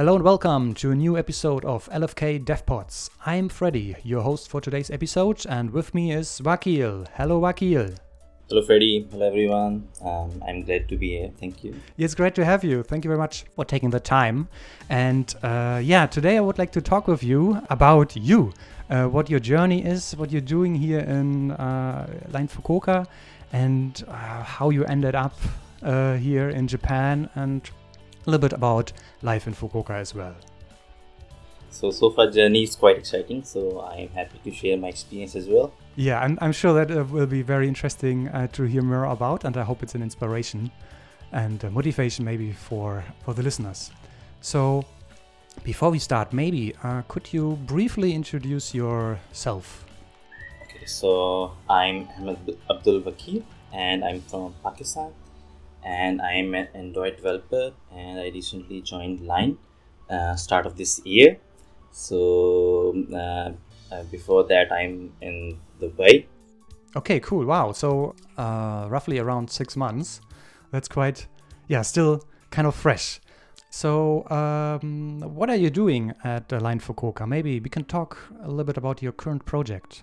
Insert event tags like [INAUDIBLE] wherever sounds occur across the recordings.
Hello and welcome to a new episode of LFK DevPods. I'm Freddy, your host for today's episode, and with me is Wakeel. Hello, Wakeel. Hello, Freddy. Hello, everyone. Um, I'm glad to be here. Thank you. It's great to have you. Thank you very much for taking the time. And uh, yeah, today I would like to talk with you about you, uh, what your journey is, what you're doing here in uh, Line Fukuoka, and uh, how you ended up uh, here in Japan, and a little bit about life in Fukuoka as well. So, so far journey is quite exciting. So I am happy to share my experience as well. Yeah, I'm, I'm sure that uh, will be very interesting uh, to hear more about, and I hope it's an inspiration and motivation maybe for for the listeners. So, before we start, maybe uh, could you briefly introduce yourself? Okay, so I'm Ahmed Abdul Wakeel, and I'm from Pakistan, and I'm an Android developer, and I recently joined Line, uh, start of this year. So uh, uh, before that, I'm in Dubai. Okay, cool. Wow. So, uh, roughly around six months. That's quite, yeah, still kind of fresh. So, um, what are you doing at uh, Line Fukuoka? Maybe we can talk a little bit about your current project.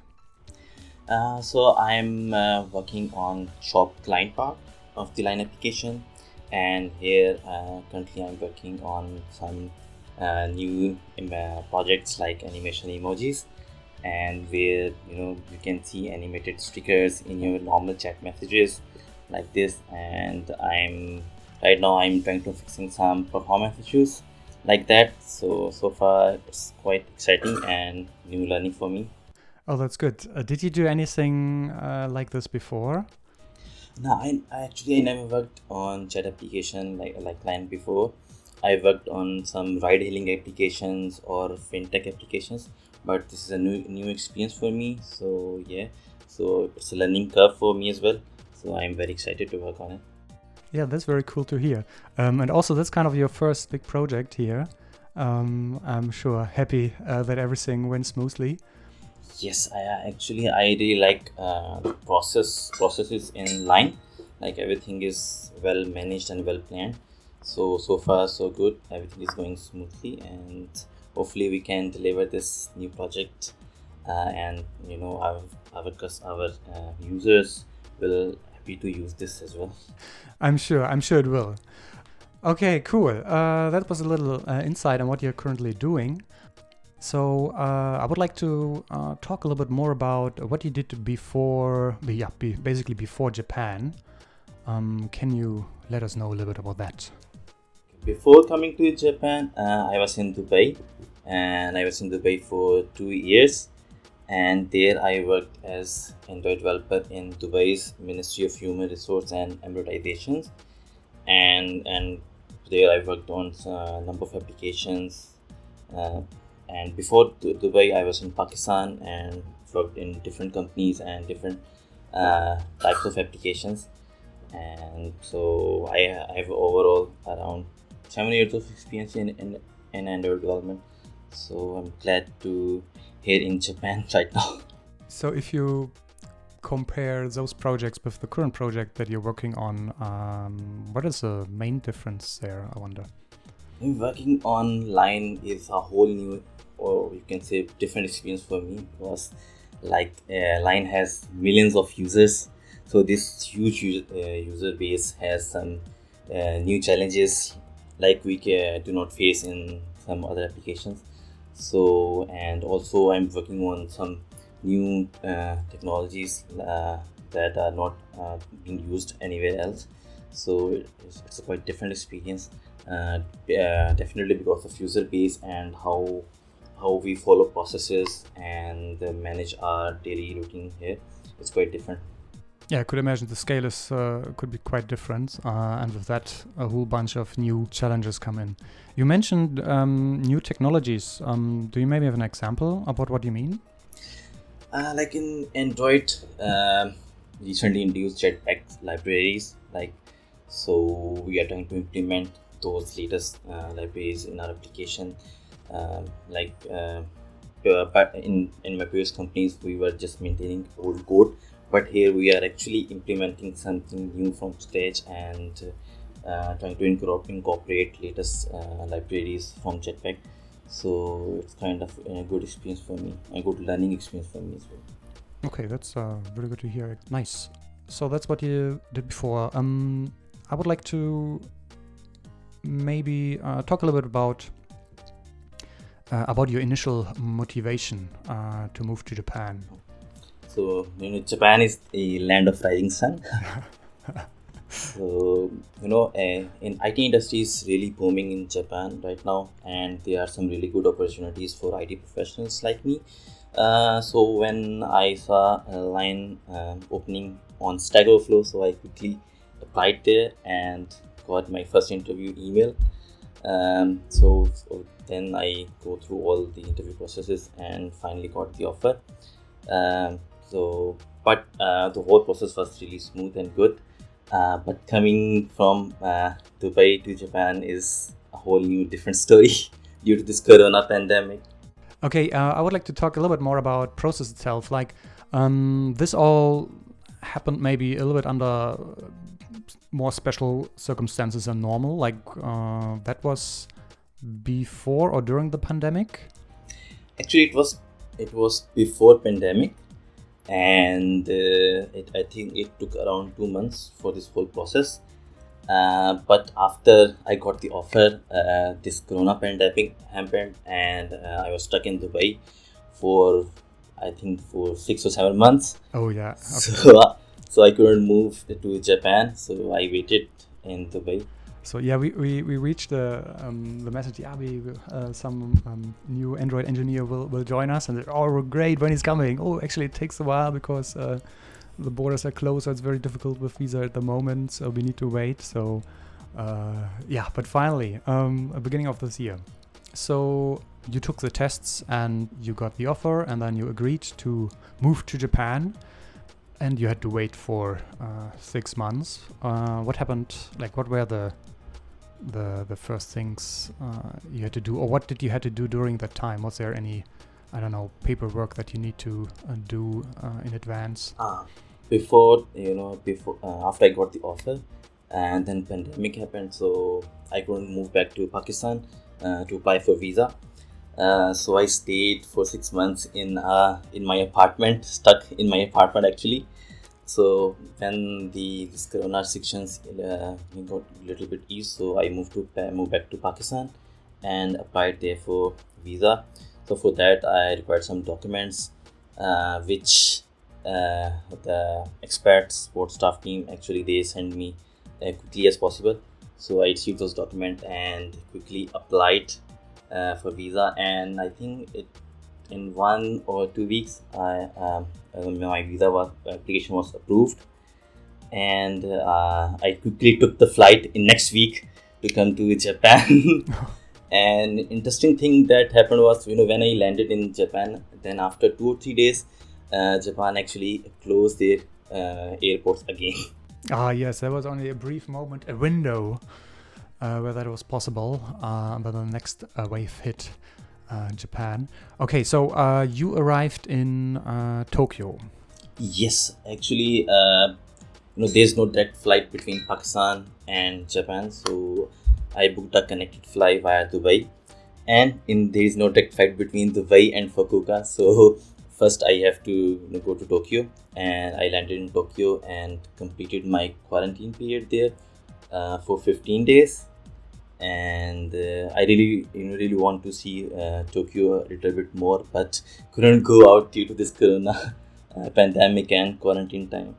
Uh, so, I'm uh, working on shop client part of the Line application, and here uh, currently I'm working on some uh, new uh, projects like animation emojis. And where you know you can see animated stickers in your normal chat messages like this. And i'm right now i'm trying to fixing some performance issues like that. So so far it's quite exciting and new learning for me. Oh that's good. Uh, did you do anything uh, like this before no I, I actually i never worked on chat application like like client before. I worked on some ride hailing applications or fintech applications but this is a new new experience for me so yeah. So it's a learning curve for me as well so i'm very excited to work on it. Yeah that's very cool to hear. Um, and also that's kind of your first big project here. Um, i'm sure happy uh, that everything went smoothly yes i actually i really like uh, process processes in line. Like everything is well managed and well planned. So so far so good. Everything is going smoothly and hopefully we can deliver this new project uh, and you know our our our uh, users will happy to use this as well. I'm sure i'm sure it will. Okay cool. Uh, that was a little uh, insight on what you're currently doing so uh, i would like to uh, talk a little bit more about what you did before yeah basically before japan um, can you let us know a little bit about that before coming to Japan, uh, I was in Dubai and I was in Dubai for two years. And there I worked as Android developer in Dubai's Ministry of Human Resource and Emiratizations. And, and there I worked on a number of applications. And before Dubai, I was in Pakistan and worked in different companies and different uh, types of applications. And so I, I have overall around seven years of experience in, in, in Android development. So I'm glad to here in Japan [LAUGHS] right now. So if you compare those projects with the current project that you're working on, um, what is the main difference there? I wonder. Working on Line is a whole new, or you can say, different experience for me because, like, uh, Line has millions of users, so this huge uh, user base has some uh, new challenges like we do not face in some other applications. So and also i'm working on some new uh, technologies uh, that are not uh, being used anywhere else. So it's, a quite different experience uh, definitely because of user base and how how we follow processes and manage our daily routine here it's quite different yeah, I could imagine the scale is uh, could be quite different, uh, and with that, a whole bunch of new challenges come in. You mentioned um, new technologies. Um, do you maybe have an example about what you mean? Uh, like in Android, um, recently introduced Jetpack libraries. Like, so we are trying to implement those latest uh, libraries in our application. Um, like, uh, in in my previous companies, we were just maintaining old code but here we are actually implementing something new from scratch and uh, trying to incorporate latest uh, libraries from Jetpack. So it's kind of a good experience for me, a good learning experience for me as well. Okay, that's uh, very good to hear. Nice. So that's what you did before. Um, I would like to maybe uh, talk a little bit about about your initial motivation uh, to move to Japan. So you know, Japan is a land of rising sun. [LAUGHS] so you know, uh, in IT industry is really booming in Japan right now, and there are some really good opportunities for IT professionals like me. Uh, so when I saw a line uh, opening on Stack Overflow, so I quickly applied there and got my first interview email. Um, so, so, then I go through all the interview processes and finally got the offer. Um, so, but uh, the whole process was really smooth and good. Uh, but coming from uh, Dubai to Japan is a whole new different story [LAUGHS] due to this Corona pandemic. Okay, uh, I would like to talk a little bit more about process itself. Like um, this all happened maybe a little bit under more special circumstances than normal. Like uh, that was before or during the pandemic. Actually, it was it was before pandemic, and uh, it, I think it took around two months for this whole process. Uh, but after I got the offer, uh, this Corona pandemic happened, and uh, I was stuck in Dubai for I think for six or seven months. Oh yeah. [LAUGHS] Okay. So uh, so I couldn't move to Japan, so I waited in Dubai. So yeah, we, we, we reached the um, the message. Yeah, we uh, some um, new Android engineer will, will join us, and oh great when he's coming. Oh, actually it takes a while because uh, the borders are closed, so it's very difficult with visa at the moment. So we need to wait. So uh, yeah, but finally, um, beginning of this year. So you took the tests and you got the offer, and then you agreed to move to Japan and you had to wait for uh, six months. Uh, what happened? Like, what were the the the first things uh, you had to do, or what did you had to do during that time? Was there any, I don't know, paperwork that you need to uh, do uh, in advance? Ah, before you know, before uh, after I got the offer, and then pandemic happened, so I couldn't move back to Pakistan to apply for visa. Uh, so I stayed for six months in uh, in my apartment, stuck in my apartment actually. So when the this Corona restrictions uh, got a little bit eased, so I moved to moved back to Pakistan and applied there for visa. So for that I required some documents, uh, which uh, the expat support staff team actually they send me quickly as possible. So I received those documents and quickly applied uh, for visa, and I think it in one or two weeks, I um, uh, my visa was application was approved, and uh, I quickly took the flight in next week to come to Japan. [LAUGHS] [LAUGHS] and interesting thing that happened was you know when I landed in Japan, then after two or three days, uh, Japan actually closed their uh, airports again. Ah yes, there was only a brief moment, a window uh, where that was possible, uh, but the next uh, wave hit uh, Japan. Okay, so uh, you arrived in Tokyo. Yes, actually, you know, there's no direct flight between Pakistan and Japan, so I booked a connected flight via Dubai, and in there is no direct flight between Dubai and Fukuoka. So [LAUGHS] first, I have to you know, go to Tokyo, and I landed in Tokyo and completed my quarantine period there uh, for 15 days and uh, I really you know really want to see uh, Tokyo a little bit more but couldn't go out due to this corona [LAUGHS] uh, pandemic and quarantine time.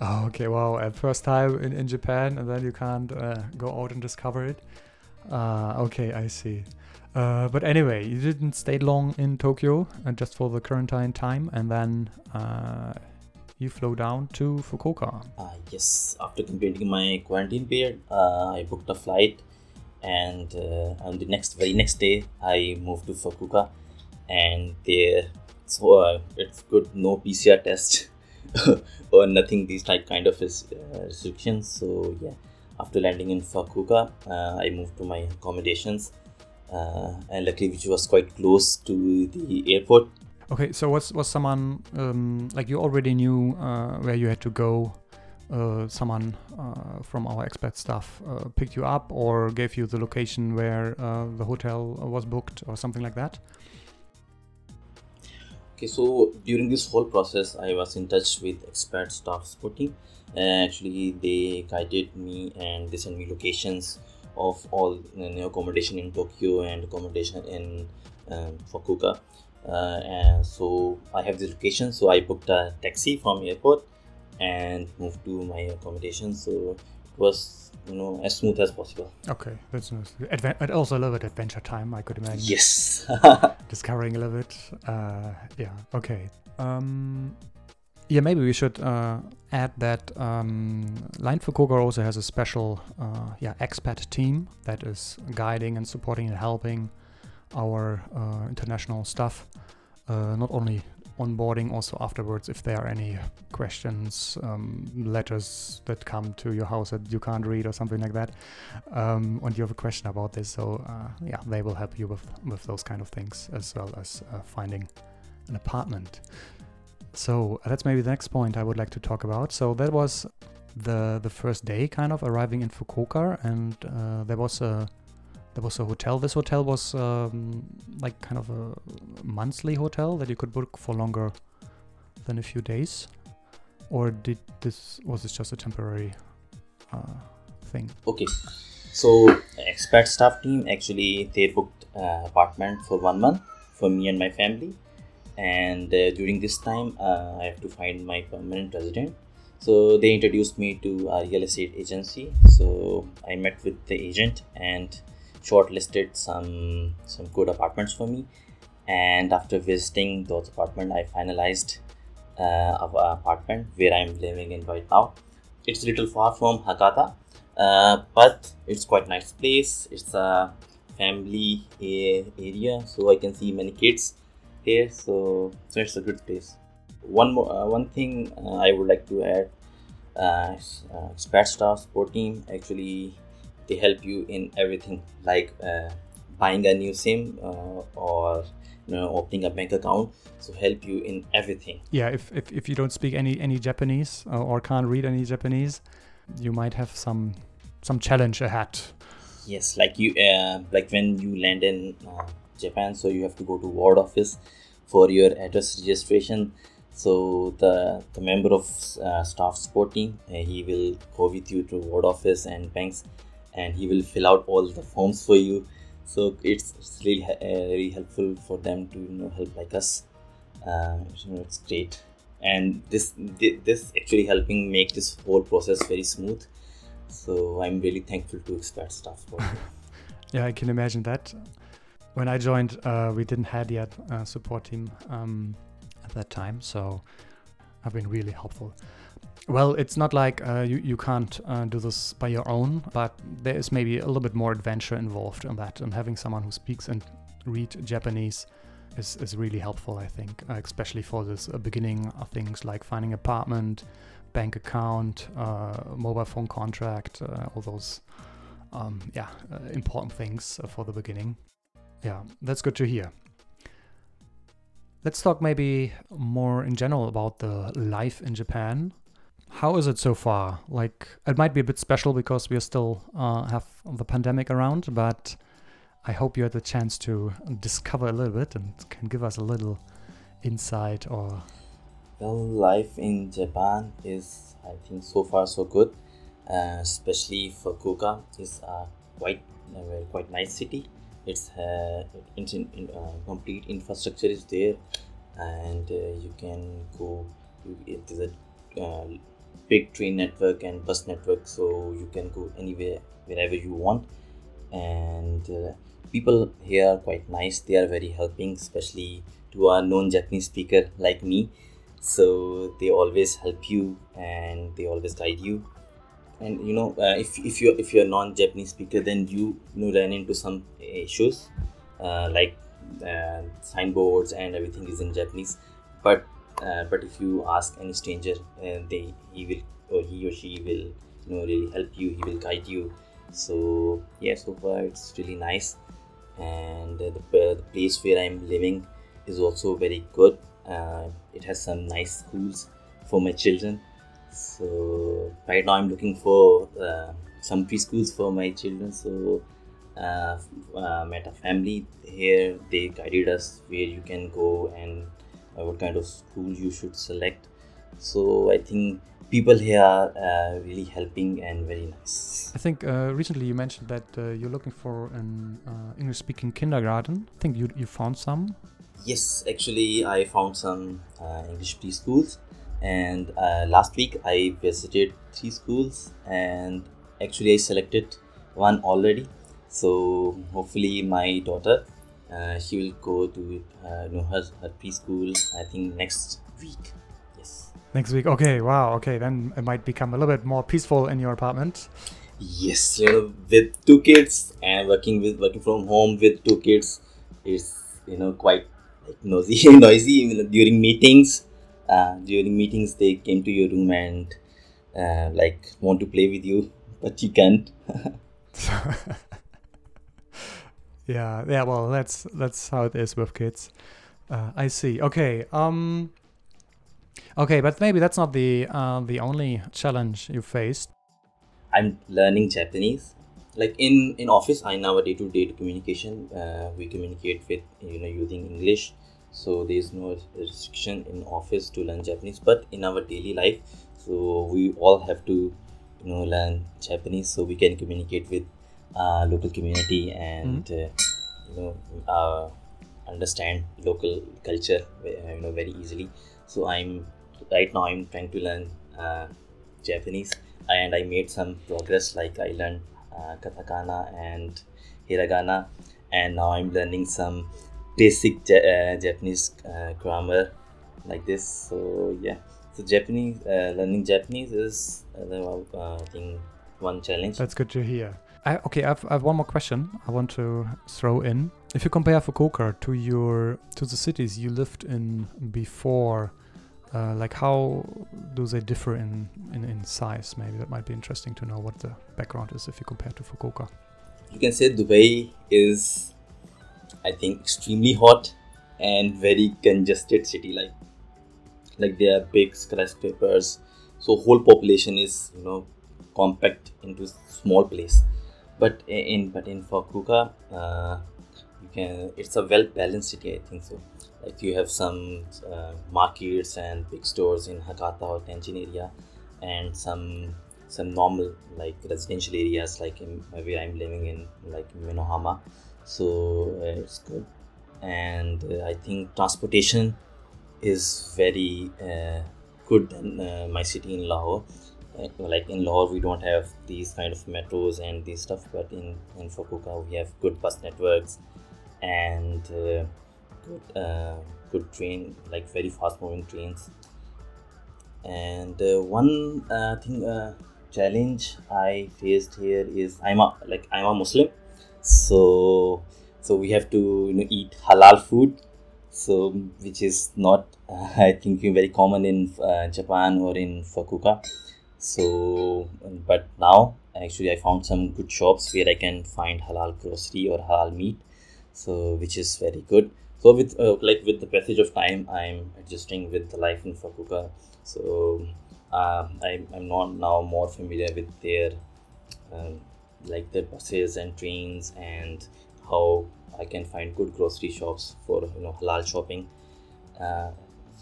Oh okay. Wow at first time in, in Japan and then you can't uh, go out and discover it. Uh, okay I see. Uh, but anyway you didn't stay long in Tokyo just for the quarantine time and then you flew down to Fukuoka. Uh, yes, after completing my quarantine period, uh, I booked a flight, and uh, on the next very next day, I moved to Fukuoka, and there, so uh, it's good no PCR test [LAUGHS] or nothing these type kind of uh, restrictions. So yeah, after landing in Fukuoka, uh, I moved to my accommodations. and luckily, which was quite close to the airport, Okay, so was was someone um, like you already knew uh, where you had to go uh, someone uh, from our expat staff uh, picked you up or gave you the location where uh, the hotel was booked or something like that? Okay, so during this whole process, I was in touch with expat staff supporting. Actually, they guided me and they sent me locations of all you know, accommodation in Tokyo and accommodation in um, Fukuoka. Uh, and so I have this location, so I booked a taxi from airport and moved to my accommodation. So it was you know as smooth as possible. Okay, that's nice. Adve- but also a little bit adventure time, I could imagine. Yes. [LAUGHS] Discovering a little bit. Uh, yeah. Okay. Um, yeah, maybe we should uh, add that um, Line Fukuoka also has a special, uh, yeah, expat team that is guiding and supporting and helping our uh, international staff, uh, not only onboarding, also afterwards, if there are any questions, um, letters that come to your house that you can't read or something like that, um, and you have a question about this. So uh, yeah, they will help you with with those kind of things as well as uh, finding an apartment. So that's maybe the next point I would like to talk about. So that was the the first day, kind of arriving in Fukuoka, and uh, there was a there was a hotel. This hotel was um, like kind of a monthly hotel that you could book for longer than a few days, or did this was this just a temporary uh, thing? Okay, so expat staff team actually they booked uh, apartment for one month for me and my family, and uh, during this time uh, I have to find my permanent resident. So they introduced me to a real estate agency. So I met with the agent and shortlisted some some good apartments for me. And after visiting those apartments, I finalized uh, an apartment where I'm living in right now. It's a little far from Hakata, uh, but it's quite nice place. It's a family area, so I can see many kids here. So so it's a good place. One more uh, one thing uh, I would like to add. Uh, uh, staff support team actually they help you in everything like uh, buying a new sim uh, or you know opening a bank account so help you in everything. Yeah if, if, if you don't speak any any japanese uh, or can't read any japanese you might have some some challenge ahead. Yes like you uh, like when you land in uh, japan so you have to go to ward office for your address registration. So the the member of uh, staff support team uh, he will go with you to ward office and banks and he will fill out all the forms for you. So it's, it's really uh, really helpful for them to you know help like us. Uh, you know, it's great. And this this actually helping make this whole process very smooth. So i'm really thankful to expat staff for [LAUGHS] yeah i can imagine that. When i joined uh, we didn't had yet a support team um, at that time. So i've been really helpful well, it's not like uh, you, you can't uh, do this by your own, but there is maybe a little bit more adventure involved in that. And having someone who speaks and read Japanese is, is really helpful, I think, uh, especially for this uh, beginning of things like finding apartment, bank account, uh, mobile phone contract, uh, all those um, yeah important things for the beginning. Yeah, that's good to hear. Let's talk maybe more in general about the life in Japan how is it so far? Like, it might be a bit special because we are still uh, have the pandemic around, but I hope you had the chance to discover a little bit and can give us a little insight or. Well, life in Japan is, I think, so far so good. Uh, especially Fukuoka is a quite a quite nice city. It's uh, in, in, uh, complete infrastructure is there, and uh, you can go. It is a uh, big train network and bus network so you can go anywhere wherever you want. And uh, people here are quite nice. They are very helping especially to a non-japanese speaker like me. So they always help you and they always guide you. And you know uh, if, if you're if you're a non-japanese speaker then you, you know run into some issues uh, like uh, signboards and everything is in japanese. But uh, but if you ask any stranger uh, they he will or he or she will you know really help you he will guide you so yeah so far it's really nice and uh, the, the place where i'm living is also very good uh, it has some nice schools for my children So right now I'm looking for uh, some preschools for my children. So uh, uh, met a family here. They guided us where you can go and uh, what kind of school you should select. So I think people here are uh, really helping and very nice. I think uh, recently you mentioned that uh, you're looking for an uh, English speaking kindergarten. I think you, you found some. Yes, actually, I found some uh, English preschools, and uh, last week I visited three schools, and actually I selected one already. So hopefully, my daughter, uh, she will go to uh, you know her, her preschool. I think next week. Yes. Next week. Okay, wow. Okay, then it might become a little bit more peaceful in your apartment. Yes, you know, with two kids and working with working from home with two kids, it's you know quite like noisy, [LAUGHS] noisy you know, during meetings. Uh, during meetings, they came to your room and uh, like want to play with you, but you can't. [LAUGHS] [LAUGHS] yeah, yeah. Well, that's that's how it is with kids. Uh, I see. Okay. Um. Okay, but maybe that's not the uh, the only challenge you faced. I'm learning Japanese. Like in in office, I now a day to day communication. Uh, we communicate with you know using English, so there's no restriction in office to learn Japanese. But in our daily life, so we all have to you know learn Japanese so we can communicate with uh, local community and uh, you know uh, understand local culture uh, you know very easily. So I'm right now I'm trying to learn uh, Japanese and I made some progress. Like I learned uh, katakana and hiragana, and now I'm learning some basic ja- uh, Japanese uh, grammar like this. So yeah, so Japanese uh, learning Japanese is uh, I think one challenge. That's good to hear. I, okay, I've, I have one more question I want to throw in. If you compare Fukuoka to your to the cities you lived in before, uh, like how do they differ in, in, in size? Maybe that might be interesting to know what the background is if you compare to Fukuoka. you can say Dubai is, I think, extremely hot and very congested city. Like, like there are big skyscrapers, so whole population is you know compact into small place. But in but in Fukuoka, uh, you can it's a well balanced city. I think so. Like you have some uh, markets and big stores in Hakata or Tenjin area, and some some normal like residential areas like in, where I'm living in like Meinohama. So uh, it's good, and uh, I think transportation is very uh, good than uh, my city in Lahore. Like in Lahore, we don't have these kind of metros and these stuff, but in in Fukuoka we have good bus networks and uh, good uh, good train like very fast moving trains. And uh, one uh, thing uh, challenge I faced here is I'm a like I'm a Muslim, so so we have to you know eat halal food. So which is not [LAUGHS] i think very common in uh, japan or in fukuoka so but now actually i found some good shops where i can find halal grocery or halal meat so which is very good so with uh, like with the passage of time i'm adjusting with the life in fukuoka so uh, I'm, I'm not now more familiar with their um, like the buses and trains and how I can find good grocery shops for you know halal shopping. Uh,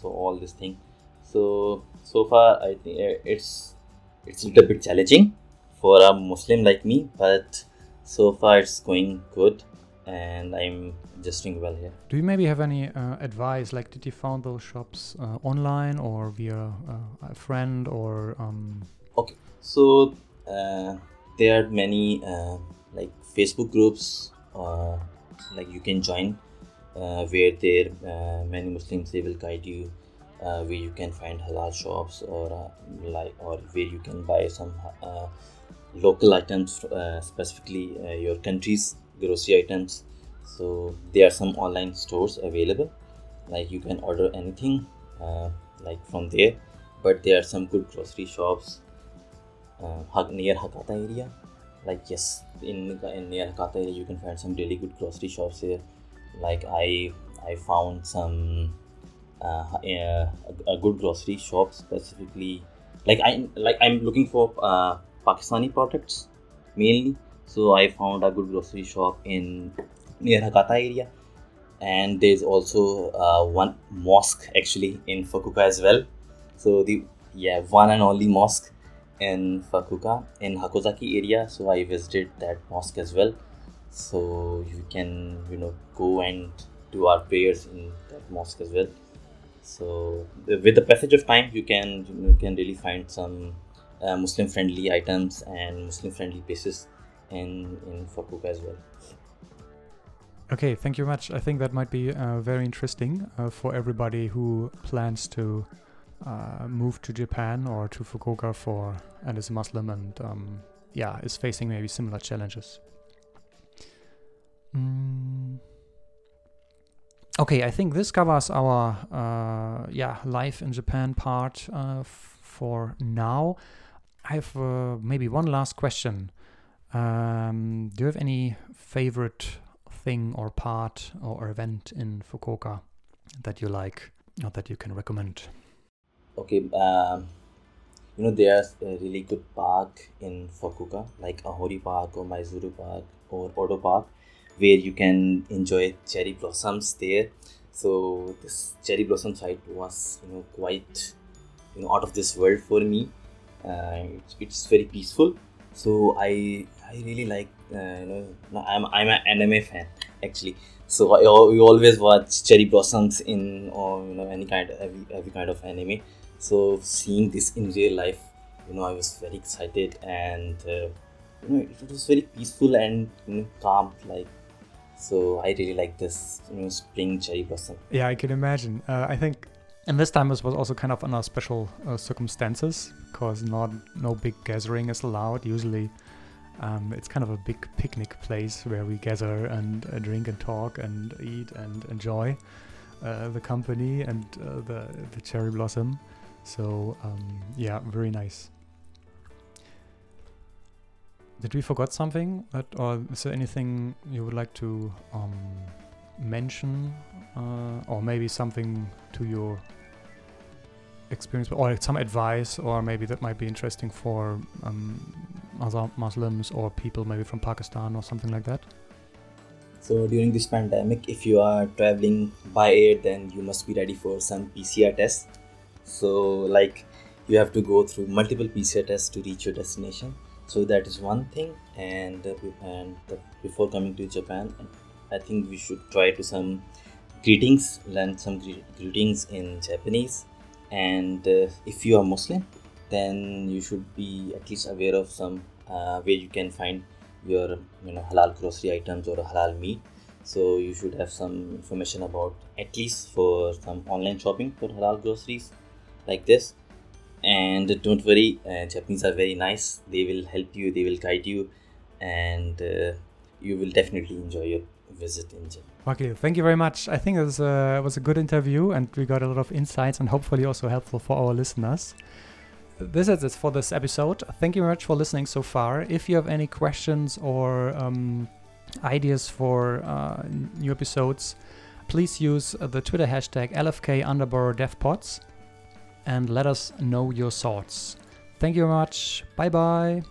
so all this thing. So so far I think uh, it's it's a little bit challenging for a Muslim like me, but so far it's going good, and I'm adjusting well here. Do you maybe have any uh, advice? Like, did you found those shops uh, online or via uh, a friend or? Um, Okay, So uh, there are many uh, like Facebook groups, uh, like you can join, uh, where there uh, many Muslims they will guide you, uh, where you can find halal shops or uh, like or where you can buy some uh, local items, uh, specifically uh, your country's grocery items. So there are some online stores available, like you can order anything, uh, like from there. But there are some good grocery shops near Hakata area. Like yes, in, in near Hakata area you can find some really good grocery shops here. Like I I found some uh, a, a good grocery shop specifically like I like I'm looking for uh, Pakistani products mainly. So I found a good grocery shop in near Hakata area, and there's also uh, one mosque actually in Fukuoka as well. So the yeah one and only mosque in Fukuoka in Hakozaki area. So I visited that mosque as well. So you can you know go and do our prayers in that mosque as well. So with the passage of time, you can you can really find some uh, Muslim friendly items and Muslim friendly places in in Fukuoka as well. Okay, thank you much. I think that might be uh, very interesting uh, for everybody who plans to uh, move to Japan or to Fukuoka for and is a Muslim and um, yeah is facing maybe similar challenges. Mm. Okay, I think this covers our uh, yeah life in Japan part uh, for now. I have uh, maybe one last question. Um, do you have any favorite thing or part or event in Fukuoka that you like or that you can recommend? Okay, um, you know there's a really good park in Fukuoka like Ohori Park or Maizuru Park or Odo Park where you can enjoy cherry blossoms there. So this cherry blossom site was you know quite you know out of this world for me. Uh, it's, it's very peaceful. So i i really like uh, you know i'm i'm an anime fan actually. So I, we always watch cherry blossoms in or you know any kind of every, every kind of anime. So seeing this in real life you know i was very excited and uh, you know it was very peaceful and you know calm like so I really like this you know, spring cherry blossom. Yeah, I can imagine. Uh, I think, and this time it was also kind of under special uh, circumstances because not no big gathering is allowed. Usually, um, it's kind of a big picnic place where we gather and uh, drink and talk and eat and enjoy uh, the company and uh, the the cherry blossom. So um, yeah, very nice. Did we forget something? That, or is there anything you would like to um, mention, uh, or maybe something to your experience, or some advice, or maybe that might be interesting for um, other Muslims or people maybe from Pakistan or something like that? So during this pandemic, if you are traveling by air, then you must be ready for some PCR tests. So like you have to go through multiple PCR tests to reach your destination so that is one thing. And uh, and before coming to japan i think we should try to some greetings learn some greetings in japanese. And uh, if you are muslim then you should be at least aware of some uh, where you can find your you know halal grocery items or halal meat. So you should have some information about at least for some online shopping for halal groceries like this and don't worry uh, japanese are very nice. They will help you they will guide you and uh, you will definitely enjoy your visit in japan okay thank you very much. I think it was, uh, was a good interview and we got a lot of insights and hopefully also helpful for our listeners. This is it for this episode. Thank you very much for listening so far. If you have any questions or um, ideas for uh, new episodes please use the twitter hashtag lfk underbar devpods and let us know your thoughts. Thank you very much. Bye bye.